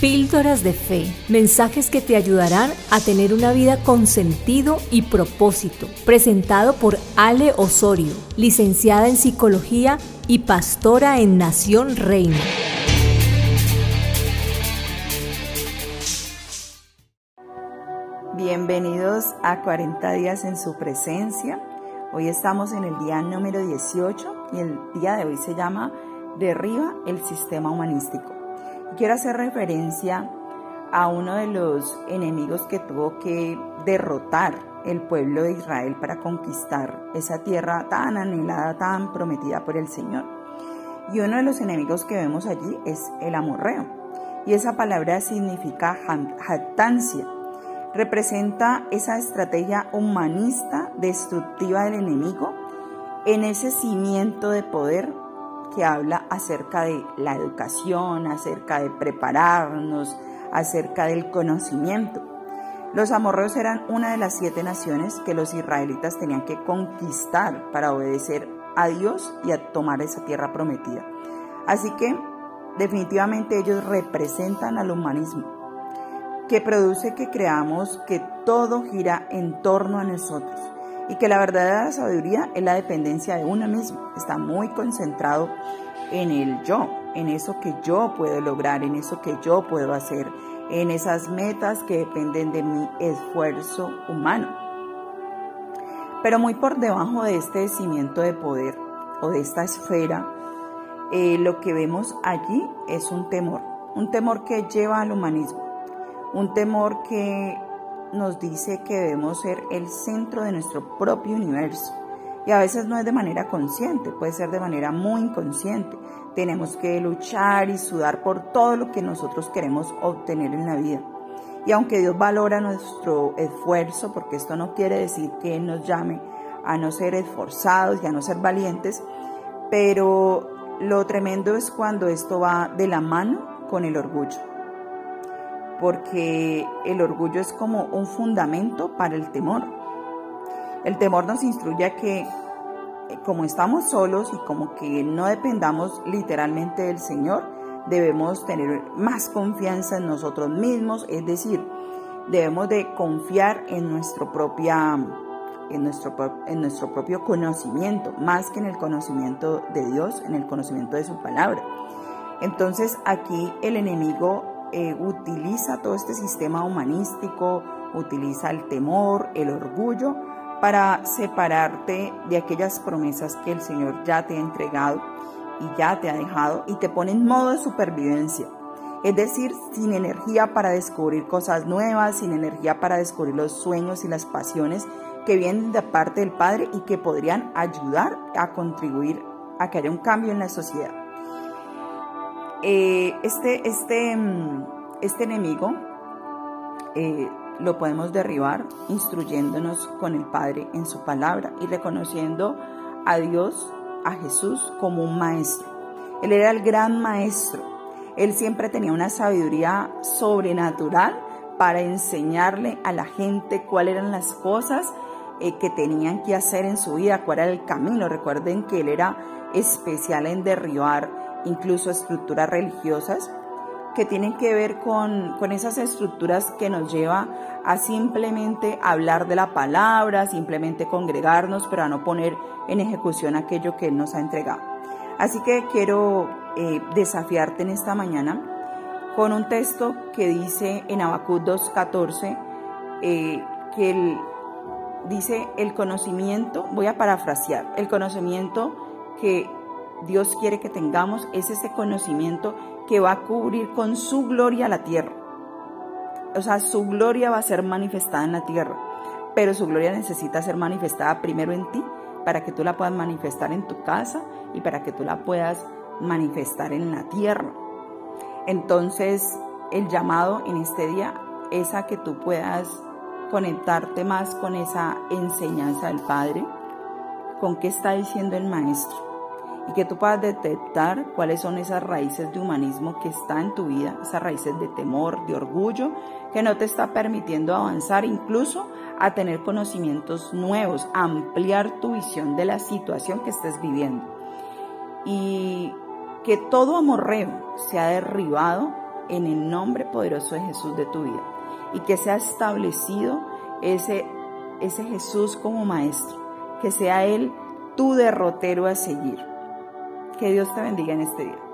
Píldoras de Fe, mensajes que te ayudarán a tener una vida con sentido y propósito. Presentado por Ale Osorio, licenciada en Psicología y pastora en Nación Reina. Bienvenidos a 40 días en su presencia. Hoy estamos en el día número 18 y el día de hoy se llama Derriba el sistema humanístico. Quiero hacer referencia a uno de los enemigos que tuvo que derrotar el pueblo de Israel para conquistar esa tierra tan anhelada, tan prometida por el Señor. Y uno de los enemigos que vemos allí es el amorreo. Y esa palabra significa jactancia. Representa esa estrategia humanista destructiva del enemigo en ese cimiento de poder que habla acerca de la educación, acerca de prepararnos, acerca del conocimiento. Los amorreos eran una de las siete naciones que los israelitas tenían que conquistar para obedecer a Dios y a tomar esa tierra prometida. Así que definitivamente ellos representan al humanismo, que produce que creamos que todo gira en torno a nosotros y que la verdadera sabiduría es la dependencia de uno mismo. Está muy concentrado en el yo, en eso que yo puedo lograr, en eso que yo puedo hacer, en esas metas que dependen de mi esfuerzo humano. Pero muy por debajo de este cimiento de poder o de esta esfera, eh, lo que vemos allí es un temor, un temor que lleva al humanismo, un temor que nos dice que debemos ser el centro de nuestro propio universo. Y a veces no es de manera consciente, puede ser de manera muy inconsciente. Tenemos que luchar y sudar por todo lo que nosotros queremos obtener en la vida. Y aunque Dios valora nuestro esfuerzo, porque esto no quiere decir que Él nos llame a no ser esforzados y a no ser valientes, pero lo tremendo es cuando esto va de la mano con el orgullo porque el orgullo es como un fundamento para el temor. El temor nos instruye a que eh, como estamos solos y como que no dependamos literalmente del Señor, debemos tener más confianza en nosotros mismos, es decir, debemos de confiar en nuestro, propia, en nuestro, en nuestro propio conocimiento, más que en el conocimiento de Dios, en el conocimiento de su palabra. Entonces aquí el enemigo eh, utiliza todo este sistema humanístico, utiliza el temor, el orgullo, para separarte de aquellas promesas que el Señor ya te ha entregado y ya te ha dejado y te pone en modo de supervivencia. Es decir, sin energía para descubrir cosas nuevas, sin energía para descubrir los sueños y las pasiones que vienen de parte del Padre y que podrían ayudar a contribuir a que haya un cambio en la sociedad. Eh, este, este, mm, este enemigo eh, lo podemos derribar instruyéndonos con el Padre en su palabra y reconociendo a Dios, a Jesús como un maestro. Él era el gran maestro. Él siempre tenía una sabiduría sobrenatural para enseñarle a la gente cuáles eran las cosas eh, que tenían que hacer en su vida, cuál era el camino. Recuerden que él era especial en derribar incluso estructuras religiosas que tienen que ver con, esas estructuras que nos lleva a simplemente hablar de la palabra, simplemente congregarnos, pero a no poner en ejecución aquello que Él nos ha entregado. Así que quiero eh, desafiarte en esta mañana con un texto que dice en Habacuc 2.14, eh, que el, dice el conocimiento, voy a parafrasear, el conocimiento que Dios quiere que tengamos es ese conocimiento que va a cubrir con su gloria la tierra. O sea, su gloria va a ser manifestada en la tierra, pero su gloria necesita ser manifestada primero en ti para que tú la puedas manifestar en tu casa y para que tú la puedas manifestar en la tierra. Entonces, el llamado en este día es a que tú puedas conectarte más con esa enseñanza del Padre, con qué está diciendo el Maestro y que tú puedas detectar cuáles son esas raíces de humanismo que están en tu vida, esas raíces de temor, de orgullo, que no te está permitiendo avanzar incluso a tener conocimientos nuevos, a ampliar tu visión de la situación que estés viviendo. Y que todo amorreo sea derribado en el nombre poderoso de Jesús de tu vida y que sea establecido ese, ese Jesús como maestro, que sea Él tu derrotero a seguir. Que Dios te bendiga en este día.